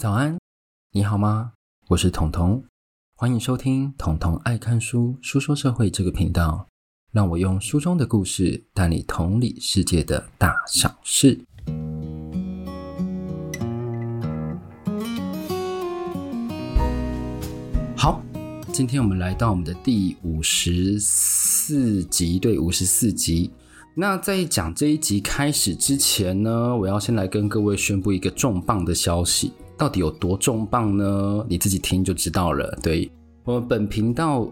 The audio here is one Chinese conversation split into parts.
早安，你好吗？我是彤彤，欢迎收听彤彤爱看书书说社会这个频道，让我用书中的故事带你同理世界的大小事。好，今天我们来到我们的第五十四集，对，五十四集。那在讲这一集开始之前呢，我要先来跟各位宣布一个重磅的消息。到底有多重磅呢？你自己听就知道了。对，我们本频道，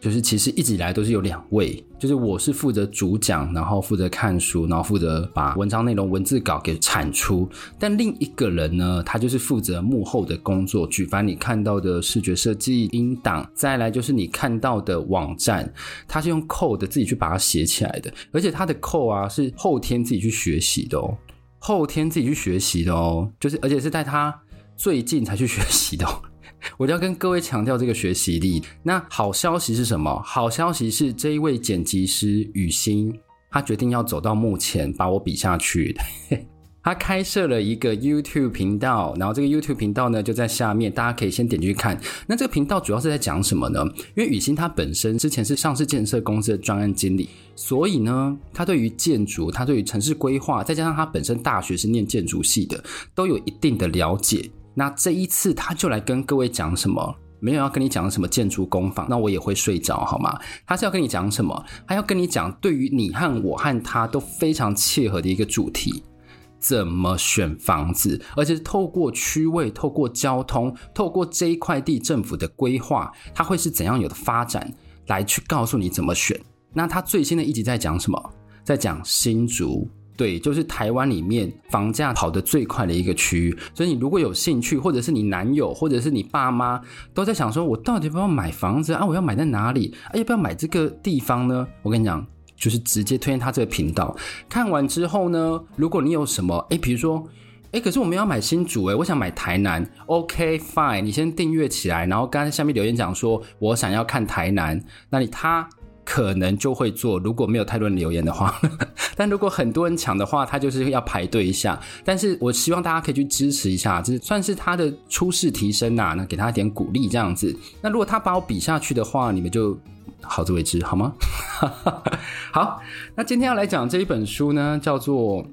就是其实一直以来都是有两位，就是我是负责主讲，然后负责看书，然后负责把文章内容文字稿给产出。但另一个人呢，他就是负责幕后的工作，举凡你看到的视觉设计、音档，再来就是你看到的网站，他是用 code 自己去把它写起来的，而且他的 code 啊是后天自己去学习的哦，后天自己去学习的哦，就是而且是在他。最近才去学习的，我就要跟各位强调这个学习力。那好消息是什么？好消息是这一位剪辑师雨欣，他决定要走到幕前，把我比下去。他开设了一个 YouTube 频道，然后这个 YouTube 频道呢就在下面，大家可以先点进去看。那这个频道主要是在讲什么呢？因为雨欣他本身之前是上市建设公司的专案经理，所以呢，他对于建筑，他对于城市规划，再加上他本身大学是念建筑系的，都有一定的了解。那这一次他就来跟各位讲什么？没有要跟你讲什么建筑工坊，那我也会睡着好吗？他是要跟你讲什么？他要跟你讲对于你和我和他都非常切合的一个主题：怎么选房子，而且是透过区位、透过交通、透过这一块地政府的规划，它会是怎样有的发展，来去告诉你怎么选。那他最新的一集在讲什么？在讲新竹。对，就是台湾里面房价跑得最快的一个区域，所以你如果有兴趣，或者是你男友，或者是你爸妈都在想说，我到底要不要买房子啊？我要买在哪里？啊，要不要买这个地方呢？我跟你讲，就是直接推荐他这个频道。看完之后呢，如果你有什么，诶，比如说，诶，可是我们要买新竹，诶，我想买台南，OK fine，你先订阅起来，然后刚才下面留言讲说我想要看台南，那你他。可能就会做，如果没有太多人留言的话，但如果很多人抢的话，他就是要排队一下。但是我希望大家可以去支持一下，就是算是他的初试提升呐、那给他一点鼓励这样子。那如果他把我比下去的话，你们就好自为之好吗？好，那今天要来讲这一本书呢，叫做《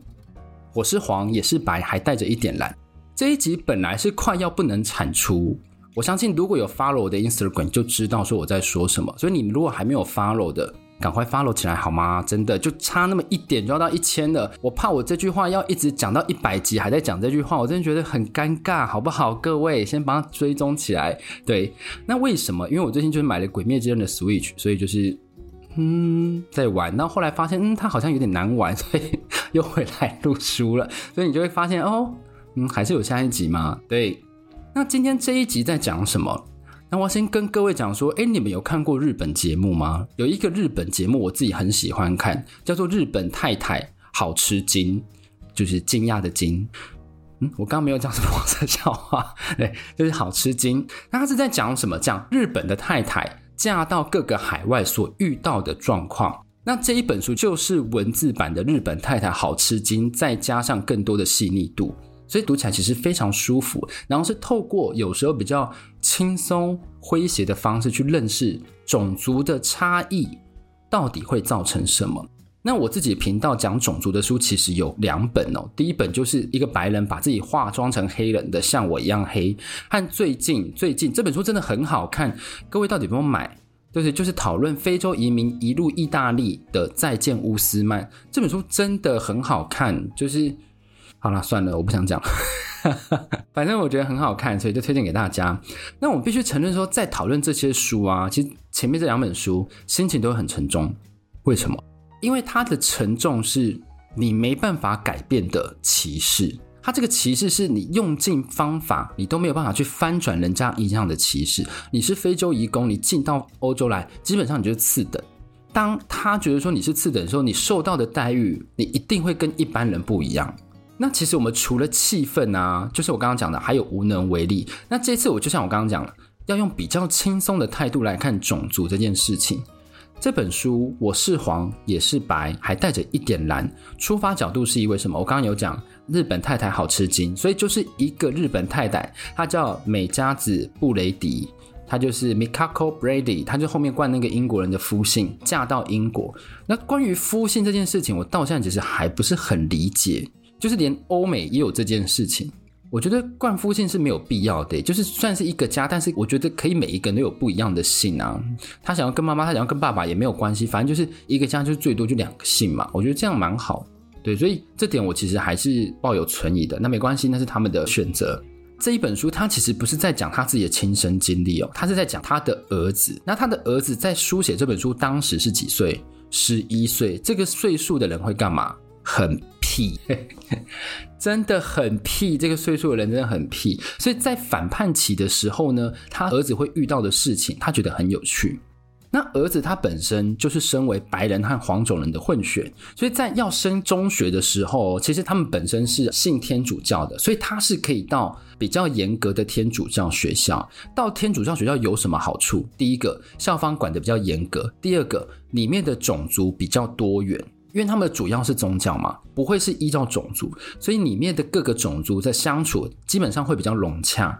我是黄也是白，还带着一点蓝》。这一集本来是快要不能产出。我相信如果有 follow 我的 Instagram 就知道说我在说什么，所以你如果还没有 follow 的，赶快 follow 起来好吗？真的就差那么一点就要到一千了，我怕我这句话要一直讲到一百集还在讲这句话，我真的觉得很尴尬，好不好？各位先帮他追踪起来。对，那为什么？因为我最近就是买了《鬼灭之刃》的 Switch，所以就是嗯在玩，然后后来发现嗯它好像有点难玩，所以 又回来录书了，所以你就会发现哦，嗯还是有下一集嘛，对。那今天这一集在讲什么？那我先跟各位讲说，哎，你们有看过日本节目吗？有一个日本节目，我自己很喜欢看，叫做《日本太太好吃惊》，就是惊讶的惊。嗯，我刚刚没有讲什么黄色笑话，对，就是好吃惊。那他是在讲什么？讲日本的太太嫁到各个海外所遇到的状况。那这一本书就是文字版的《日本太太好吃惊》，再加上更多的细腻度。所以读起来其实非常舒服，然后是透过有时候比较轻松诙谐的方式去认识种族的差异到底会造成什么。那我自己频道讲种族的书其实有两本哦，第一本就是一个白人把自己化妆成黑人的，像我一样黑，和最近最近这本书真的很好看，各位到底有没有买？就是就是讨论非洲移民一路意大利的再见乌斯曼这本书真的很好看，就是。好了，算了，我不想讲了。反正我觉得很好看，所以就推荐给大家。那我必须承认说，在讨论这些书啊，其实前面这两本书心情都会很沉重。为什么？因为它的沉重是你没办法改变的歧视。它这个歧视是你用尽方法，你都没有办法去翻转人家一样的歧视。你是非洲移工，你进到欧洲来，基本上你就是次等。当他觉得说你是次等的时候，你受到的待遇，你一定会跟一般人不一样。那其实我们除了气愤啊，就是我刚刚讲的，还有无能为力。那这次我就像我刚刚讲了，要用比较轻松的态度来看种族这件事情。这本书我是黄也是白，还带着一点蓝。出发角度是因为什么？我刚刚有讲日本太太好吃惊，所以就是一个日本太太，她叫美加子布雷迪，她就是 Mikako Brady，她就后面冠那个英国人的夫姓，嫁到英国。那关于夫姓这件事情，我到现在其实还不是很理解，就是连欧美也有这件事情。我觉得冠夫姓是没有必要的，就是算是一个家，但是我觉得可以每一个人都有不一样的姓啊。他想要跟妈妈，他想要跟爸爸也没有关系，反正就是一个家，就最多就两个姓嘛。我觉得这样蛮好，对，所以这点我其实还是抱有存疑的。那没关系，那是他们的选择。这一本书他其实不是在讲他自己的亲身经历哦，他是在讲他的儿子。那他的儿子在书写这本书当时是几岁？十一岁。这个岁数的人会干嘛？很屁。真的很屁，这个岁数的人真的很屁。所以在反叛期的时候呢，他儿子会遇到的事情，他觉得很有趣。那儿子他本身就是身为白人和黄种人的混血，所以在要升中学的时候，其实他们本身是信天主教的，所以他是可以到比较严格的天主教学校。到天主教学校有什么好处？第一个，校方管得比较严格；第二个，里面的种族比较多元。因为他们主要是宗教嘛，不会是依照种族，所以里面的各个种族在相处基本上会比较融洽。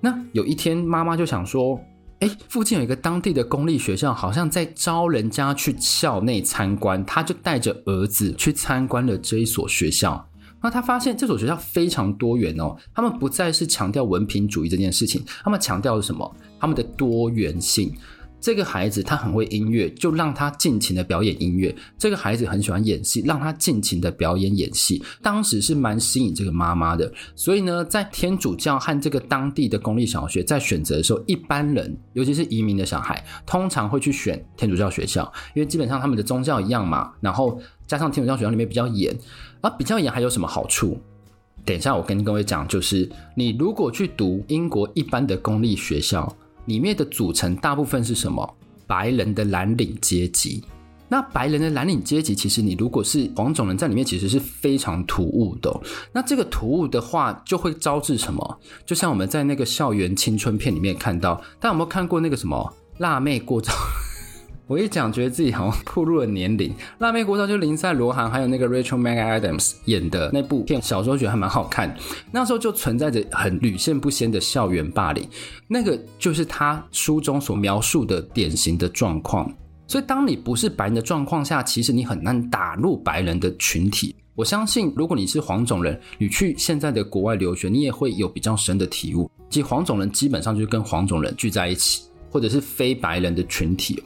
那有一天，妈妈就想说：“哎，附近有一个当地的公立学校，好像在招人家去校内参观。”他就带着儿子去参观了这一所学校。那他发现这所学校非常多元哦，他们不再是强调文凭主义这件事情，他们强调的什么？他们的多元性。这个孩子他很会音乐，就让他尽情的表演音乐。这个孩子很喜欢演戏，让他尽情的表演演戏。当时是蛮吸引这个妈妈的。所以呢，在天主教和这个当地的公立小学在选择的时候，一般人，尤其是移民的小孩，通常会去选天主教学校，因为基本上他们的宗教一样嘛。然后加上天主教学校里面比较严，而比较严还有什么好处？等一下我跟各位讲，就是你如果去读英国一般的公立学校。里面的组成大部分是什么？白人的蓝领阶级。那白人的蓝领阶级，其实你如果是黄种人在里面，其实是非常突兀的。那这个突兀的话，就会招致什么？就像我们在那个校园青春片里面看到，大家有没有看过那个什么辣妹过招？我一讲，觉得自己好像步入了年龄。辣妹国招就林赛罗韩还有那个 Rachel McAdams 演的那部片，小时候觉得还蛮好看。那时候就存在着很屡见不鲜的校园霸凌，那个就是他书中所描述的典型的状况。所以，当你不是白人的状况下，其实你很难打入白人的群体。我相信，如果你是黄种人，你去现在的国外留学，你也会有比较深的体悟。即黄种人基本上就是跟黄种人聚在一起，或者是非白人的群体。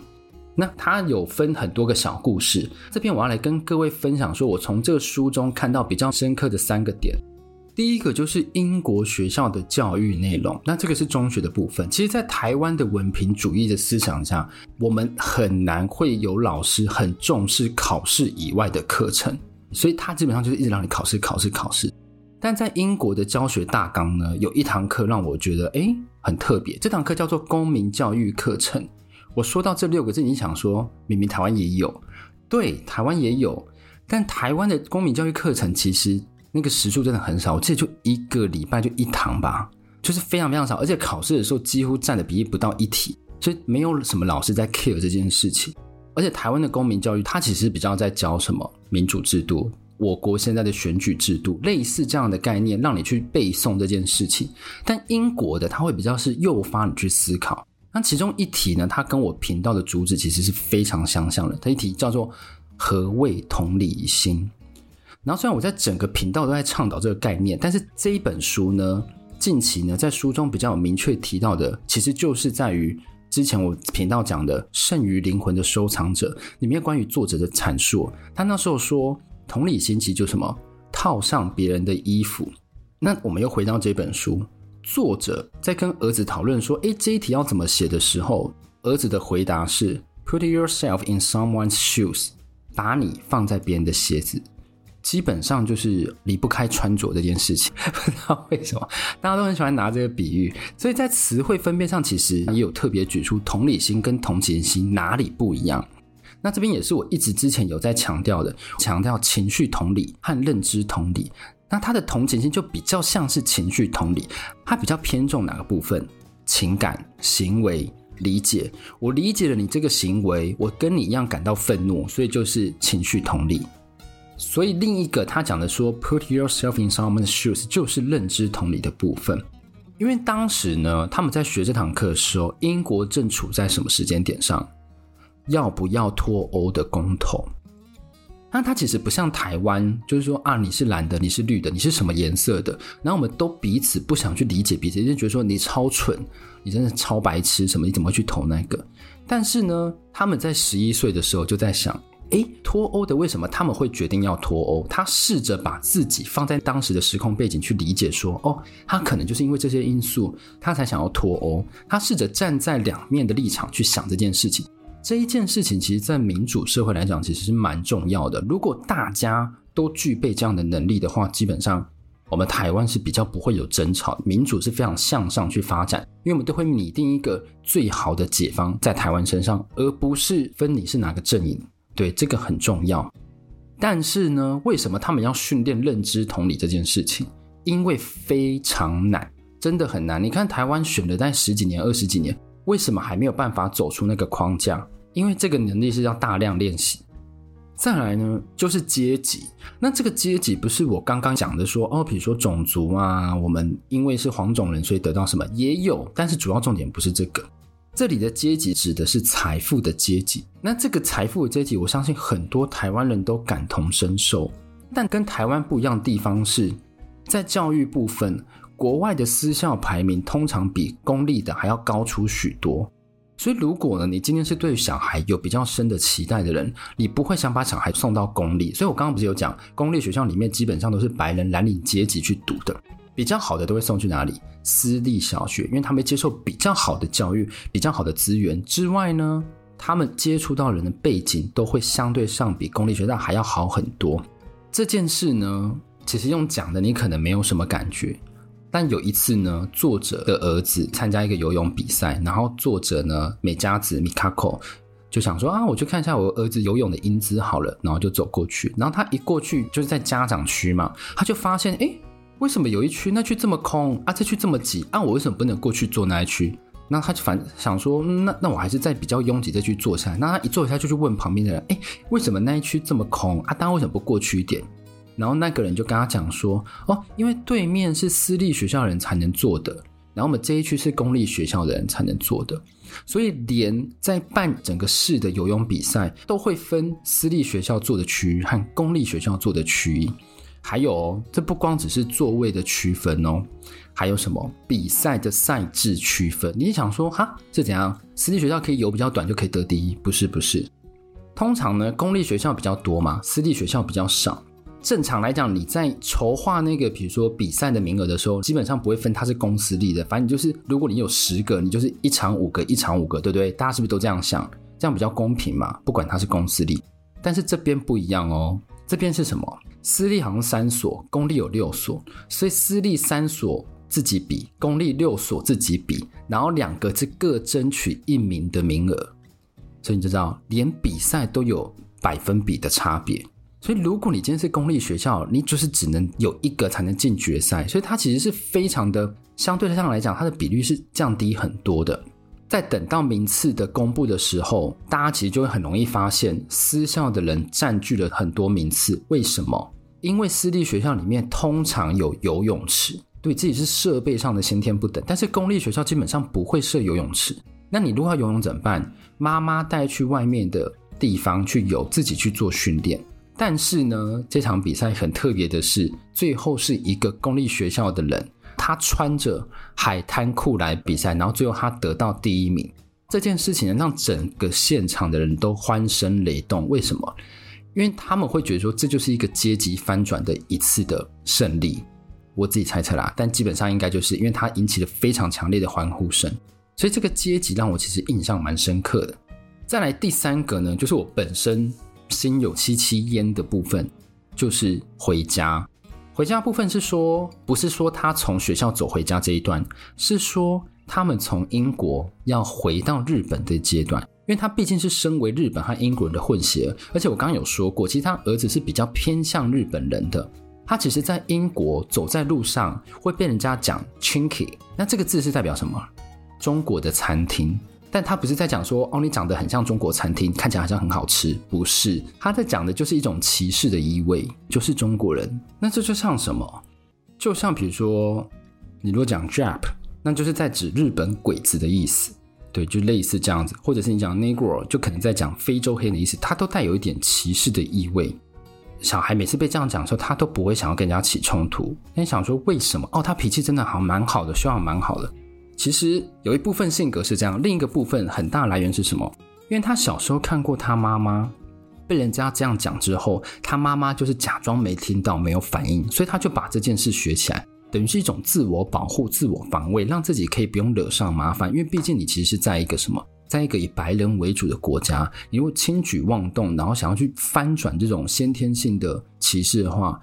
那它有分很多个小故事，这边我要来跟各位分享，说我从这个书中看到比较深刻的三个点。第一个就是英国学校的教育内容，那这个是中学的部分。其实，在台湾的文凭主义的思想下，我们很难会有老师很重视考试以外的课程，所以他基本上就是一直让你考试、考试、考试。但在英国的教学大纲呢，有一堂课让我觉得诶很特别，这堂课叫做公民教育课程。我说到这六个字，你想说，明明台湾也有，对，台湾也有，但台湾的公民教育课程其实那个时数真的很少，我记得就一个礼拜就一堂吧，就是非常非常少，而且考试的时候几乎占的比例不到一题，所以没有什么老师在 care 这件事情。而且台湾的公民教育，它其实比较在教什么民主制度，我国现在的选举制度，类似这样的概念，让你去背诵这件事情。但英国的，它会比较是诱发你去思考。那其中一题呢，它跟我频道的主旨其实是非常相像的。它一题叫做“何谓同理心”。然后虽然我在整个频道都在倡导这个概念，但是这一本书呢，近期呢，在书中比较有明确提到的，其实就是在于之前我频道讲的“剩余灵魂的收藏者”里面关于作者的阐述。他那时候说，同理心其实就什么套上别人的衣服。那我们又回到这本书。作者在跟儿子讨论说：“诶，这一题要怎么写的时候，儿子的回答是 ‘Put yourself in someone's shoes’，把你放在别人的鞋子，基本上就是离不开穿着这件事情。不知道为什么，大家都很喜欢拿这个比喻。所以在词汇分辨上，其实也有特别举出同理心跟同情心哪里不一样。那这边也是我一直之前有在强调的，强调情绪同理和认知同理。”那他的同情心就比较像是情绪同理，他比较偏重哪个部分？情感、行为、理解，我理解了你这个行为，我跟你一样感到愤怒，所以就是情绪同理。所以另一个他讲的说，put yourself in someone's shoes，就是认知同理的部分。因为当时呢，他们在学这堂课的时候，英国正处在什么时间点上？要不要脱欧的公投？那它其实不像台湾，就是说啊，你是蓝的，你是绿的，你是什么颜色的？然后我们都彼此不想去理解彼此，就觉得说你超蠢，你真的超白痴，什么你怎么会去投那个？但是呢，他们在十一岁的时候就在想。诶，脱欧的为什么他们会决定要脱欧？他试着把自己放在当时的时空背景去理解，说，哦，他可能就是因为这些因素，他才想要脱欧。他试着站在两面的立场去想这件事情。这一件事情，其实，在民主社会来讲，其实是蛮重要的。如果大家都具备这样的能力的话，基本上我们台湾是比较不会有争吵，民主是非常向上去发展，因为我们都会拟定一个最好的解方在台湾身上，而不是分你是哪个阵营。对，这个很重要，但是呢，为什么他们要训练认知同理这件事情？因为非常难，真的很难。你看台湾选了在十几年、二十几年，为什么还没有办法走出那个框架？因为这个能力是要大量练习。再来呢，就是阶级。那这个阶级不是我刚刚讲的说哦，比如说种族啊，我们因为是黄种人，所以得到什么也有，但是主要重点不是这个。这里的阶级指的是财富的阶级。那这个财富的阶级，我相信很多台湾人都感同身受。但跟台湾不一样的地方是，在教育部分，国外的私校排名通常比公立的还要高出许多。所以，如果呢，你今天是对小孩有比较深的期待的人，你不会想把小孩送到公立。所以我刚刚不是有讲，公立学校里面基本上都是白人蓝领阶级去读的。比较好的都会送去哪里？私立小学，因为他们接受比较好的教育、比较好的资源之外呢，他们接触到人的背景都会相对上比公立学校还要好很多。这件事呢，其实用讲的你可能没有什么感觉，但有一次呢，作者的儿子参加一个游泳比赛，然后作者呢美加子米卡口就想说啊，我去看一下我儿子游泳的英姿好了，然后就走过去，然后他一过去就是在家长区嘛，他就发现哎。为什么有一区那区这么空啊？这区这么挤啊？我为什么不能过去坐那一区？那他就反想说，那那我还是在比较拥挤这区坐下来。那他一坐下就去问旁边的人，哎，为什么那一区这么空啊？大家为什么不过去一点？然后那个人就跟他讲说，哦，因为对面是私立学校人才能做的，然后我们这一区是公立学校的人才能做的，所以连在办整个市的游泳比赛都会分私立学校做的区域和公立学校做的区域。还有哦，这不光只是座位的区分哦，还有什么比赛的赛制区分？你想说哈，这怎样？私立学校可以游比较短就可以得第一？不是，不是。通常呢，公立学校比较多嘛，私立学校比较少。正常来讲，你在筹划那个比如说比赛的名额的时候，基本上不会分它是公私立的，反正你就是如果你有十个，你就是一场五个，一场五个，对不对？大家是不是都这样想？这样比较公平嘛？不管它是公私立，但是这边不一样哦，这边是什么？私立好像三所，公立有六所，所以私立三所自己比，公立六所自己比，然后两个是各争取一名的名额，所以你就知道，连比赛都有百分比的差别。所以如果你今天是公立学校，你就是只能有一个才能进决赛，所以它其实是非常的相对上来讲，它的比率是降低很多的。在等到名次的公布的时候，大家其实就会很容易发现，私校的人占据了很多名次。为什么？因为私立学校里面通常有游泳池，对自己是设备上的先天不等。但是公立学校基本上不会设游泳池。那你如果要游泳怎么办？妈妈带去外面的地方去游，自己去做训练。但是呢，这场比赛很特别的是，最后是一个公立学校的人。他穿着海滩裤来比赛，然后最后他得到第一名。这件事情让整个现场的人都欢声雷动。为什么？因为他们会觉得说，这就是一个阶级翻转的一次的胜利。我自己猜测啦，但基本上应该就是因为他引起了非常强烈的欢呼声，所以这个阶级让我其实印象蛮深刻的。再来第三个呢，就是我本身心有戚戚焉的部分，就是回家。回家部分是说，不是说他从学校走回家这一段，是说他们从英国要回到日本的阶段，因为他毕竟是身为日本和英国人的混血，而且我刚刚有说过，其实他儿子是比较偏向日本人的，他其实在英国走在路上会被人家讲 Chinky，那这个字是代表什么？中国的餐厅，但他不是在讲说哦，你长得很像中国餐厅，看起来好像很好吃，不是，他在讲的就是一种歧视的意味，就是中国人。那这就像什么？就像比如说，你如果讲 Jap，那就是在指日本鬼子的意思，对，就类似这样子，或者是你讲 Negro，就可能在讲非洲黑人的意思，它都带有一点歧视的意味。小孩每次被这样讲的时候，他都不会想要跟人家起冲突。你想说为什么？哦，他脾气真的好蛮好的，修养蛮好的。其实有一部分性格是这样，另一个部分很大来源是什么？因为他小时候看过他妈妈被人家这样讲之后，他妈妈就是假装没听到，没有反应，所以他就把这件事学起来，等于是一种自我保护、自我防卫，让自己可以不用惹上麻烦。因为毕竟你其实是在一个什么？在一个以白人为主的国家，你如果轻举妄动，然后想要去翻转这种先天性的歧视的话，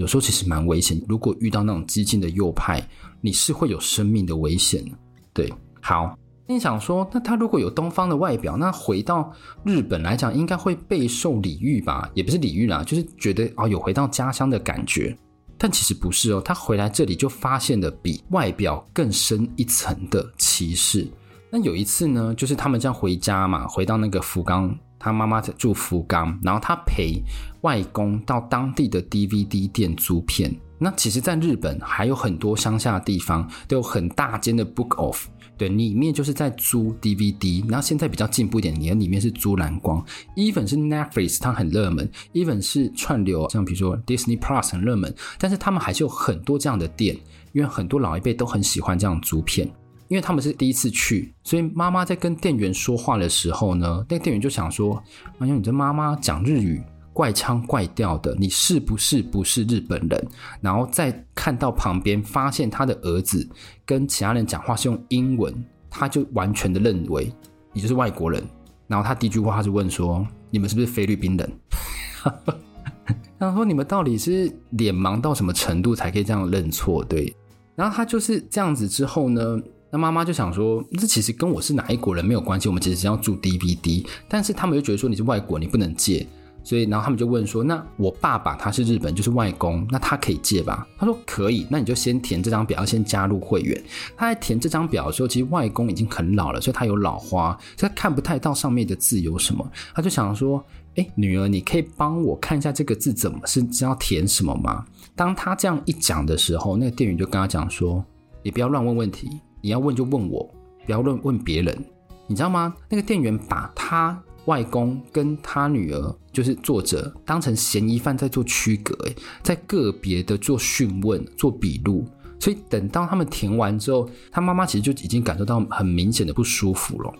有时候其实蛮危险。如果遇到那种激进的右派，你是会有生命的危险。对，好，你想说，那他如果有东方的外表，那回到日本来讲，应该会备受礼遇吧？也不是礼遇啦，就是觉得哦，有回到家乡的感觉。但其实不是哦，他回来这里就发现了比外表更深一层的歧视。那有一次呢，就是他们这样回家嘛，回到那个福冈，他妈妈在住福冈，然后他陪外公到当地的 DVD 店租片。那其实，在日本还有很多乡下的地方都有很大间的 Book Off，对，里面就是在租 DVD。然后现在比较进步一点，你的里面是租蓝光。Even 是 Netflix，它很热门；Even 是串流，像比如说 Disney Plus 很热门。但是他们还是有很多这样的店，因为很多老一辈都很喜欢这样租片。因为他们是第一次去，所以妈妈在跟店员说话的时候呢，那个店员就想说：“哎呦，你这妈妈讲日语怪腔怪调的，你是不是不是日本人？”然后再看到旁边，发现他的儿子跟其他人讲话是用英文，他就完全的认为你就是外国人。然后他第一句话他就问说：“你们是不是菲律宾人？” 然后说：“你们到底是脸盲到什么程度才可以这样认错？”对，然后他就是这样子之后呢。那妈妈就想说，这其实跟我是哪一国人没有关系，我们其实是要住 DVD，但是他们又觉得说你是外国，你不能借，所以然后他们就问说，那我爸爸他是日本，就是外公，那他可以借吧？他说可以，那你就先填这张表，要先加入会员。他在填这张表的时候，其实外公已经很老了，所以他有老花，所以他看不太到上面的字有什么。他就想说，哎，女儿，你可以帮我看一下这个字怎么是知道填什么吗？当他这样一讲的时候，那个店员就跟他讲说，你不要乱问问题。你要问就问我，不要乱问别人，你知道吗？那个店员把他外公跟他女儿，就是作者，当成嫌疑犯在做区隔，诶，在个别的做讯问、做笔录，所以等到他们填完之后，他妈妈其实就已经感受到很明显的不舒服了。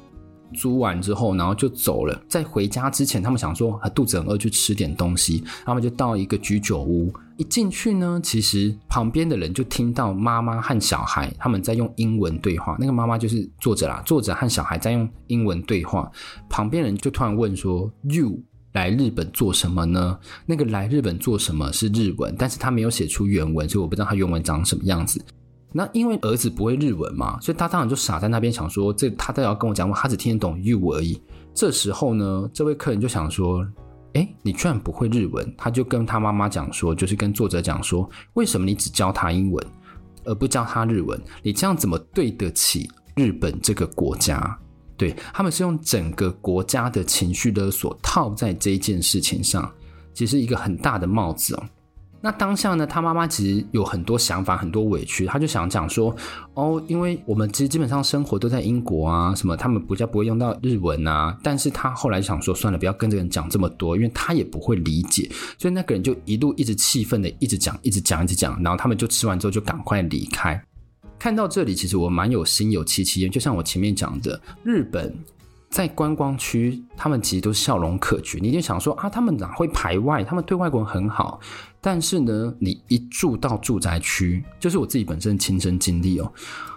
租完之后，然后就走了。在回家之前，他们想说，肚子很饿，去吃点东西。他们就到一个居酒屋，一进去呢，其实旁边的人就听到妈妈和小孩他们在用英文对话。那个妈妈就是作者啦，作者和小孩在用英文对话。旁边人就突然问说：“You 来日本做什么呢？”那个来日本做什么是日文，但是他没有写出原文，所以我不知道他原文长什么样子。那因为儿子不会日文嘛，所以他当然就傻在那边想说，这他都要跟我讲话，他只听得懂 you 而已。这时候呢，这位客人就想说，哎，你居然不会日文？他就跟他妈妈讲说，就是跟作者讲说，为什么你只教他英文，而不教他日文？你这样怎么对得起日本这个国家？对，他们是用整个国家的情绪勒索套在这一件事情上，其实一个很大的帽子哦。那当下呢，他妈妈其实有很多想法，很多委屈，他就想讲说，哦，因为我们其实基本上生活都在英国啊，什么他们比较不会用到日文啊，但是他后来想说，算了，不要跟这个人讲这么多，因为他也不会理解，所以那个人就一路一直气愤的一直讲，一直讲，一直讲，然后他们就吃完之后就赶快离开。看到这里，其实我蛮有心有戚戚焉，就像我前面讲的，日本。在观光区，他们其实都是笑容可掬。你就想说啊，他们哪会排外？他们对外国人很好。但是呢，你一住到住宅区，就是我自己本身的亲身经历哦。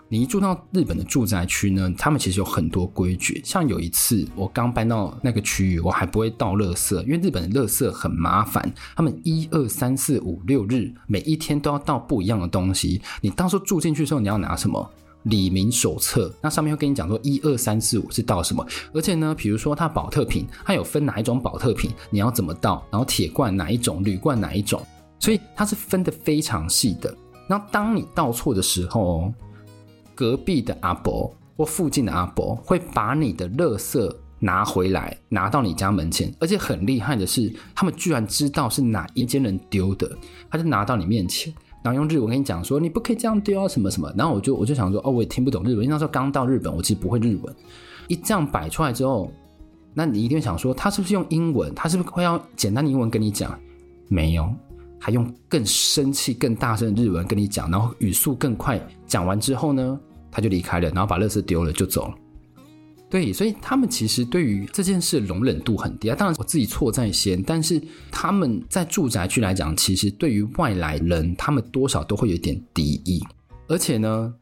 你一住到日本的住宅区呢，他们其实有很多规矩。像有一次我刚搬到那个区域，我还不会倒垃圾，因为日本的垃圾很麻烦。他们一二三四五六日，每一天都要倒不一样的东西。你当初住进去的时候，你要拿什么？里明手册，那上面会跟你讲说一二三四五是倒什么，而且呢，比如说它保特瓶，它有分哪一种保特瓶，你要怎么倒，然后铁罐哪一种，铝罐哪一种，所以它是分得非常细的。然后当你倒错的时候，隔壁的阿伯或附近的阿伯会把你的垃圾拿回来，拿到你家门前，而且很厉害的是，他们居然知道是哪一间人丢的，他就拿到你面前，然后用日文跟你讲说，你不可以这样丢啊，什么什么。然后我就我就想说，哦，我也听不懂日文，因为那时候刚到日本，我其实不会日文。一这样摆出来之后，那你一定想说，他是不是用英文？他是不是会用简单的英文跟你讲？没有，还用更生气、更大声的日文跟你讲，然后语速更快。讲完之后呢，他就离开了，然后把垃圾丢了就走了。对，所以他们其实对于这件事容忍度很低啊。当然我自己错在先，但是他们在住宅区来讲，其实对于外来人，他们多少都会有点敌意。而且呢，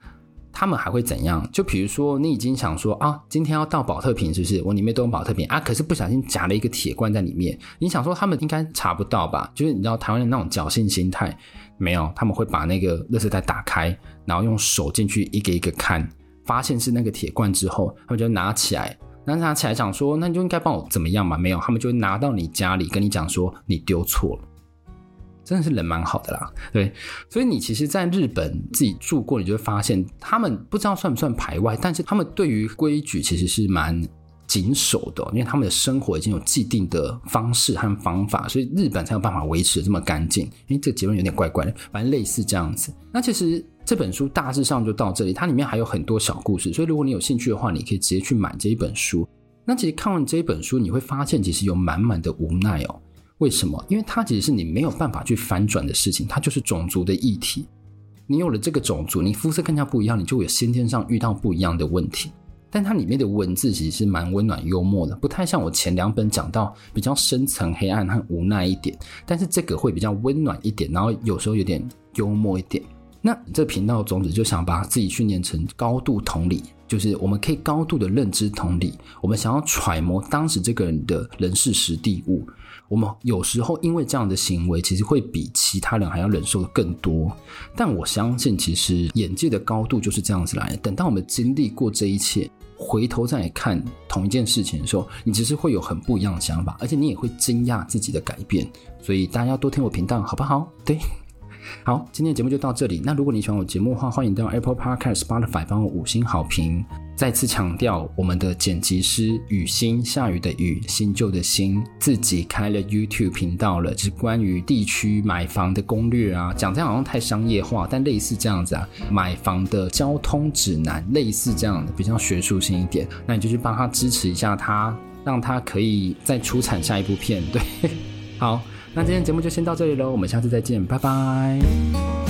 他们还会怎样？就比如说，你已经想说啊，今天要倒宝特瓶，是不是？我里面都有宝特瓶啊，可是不小心夹了一个铁罐在里面。你想说他们应该查不到吧？就是你知道台湾的那种侥幸心态，没有，他们会把那个垃圾袋打开，然后用手进去一个一个看。发现是那个铁罐之后，他们就拿起来，然后拿起来讲说：“那你就应该帮我怎么样嘛？”没有，他们就会拿到你家里跟你讲说：“你丢错了。”真的是人蛮好的啦，对。所以你其实，在日本自己住过，你就会发现他们不知道算不算排外，但是他们对于规矩其实是蛮谨守的，因为他们的生活已经有既定的方式和方法，所以日本才有办法维持这么干净。因为这个结论有点怪怪的，反正类似这样子。那其实。这本书大致上就到这里，它里面还有很多小故事，所以如果你有兴趣的话，你可以直接去买这一本书。那其实看完这一本书，你会发现其实有满满的无奈哦。为什么？因为它其实是你没有办法去翻转的事情，它就是种族的议题。你有了这个种族，你肤色更加不一样，你就会有先天上遇到不一样的问题。但它里面的文字其实是蛮温暖幽默的，不太像我前两本讲到比较深层黑暗和无奈一点，但是这个会比较温暖一点，然后有时候有点幽默一点。那这频道宗旨就想把自己训练成高度同理，就是我们可以高度的认知同理，我们想要揣摩当时这个人的人事时地物，我们有时候因为这样的行为，其实会比其他人还要忍受的更多。但我相信，其实眼界的高度就是这样子来。等到我们经历过这一切，回头再看同一件事情的时候，你其实会有很不一样的想法，而且你也会惊讶自己的改变。所以大家要多听我频道，好不好？对。好，今天的节目就到这里。那如果你喜欢我节目的话，欢迎到 Apple Podcast、Spotify 帮我五星好评。再次强调，我们的剪辑师雨欣，下雨的雨，新旧的新，自己开了 YouTube 频道了，就是关于地区买房的攻略啊。讲这样好像太商业化，但类似这样子啊，买房的交通指南，类似这样的，比较学术性一点。那你就去帮他支持一下他，让他可以再出产下一部片。对，好。那今天节目就先到这里喽，我们下次再见，拜拜。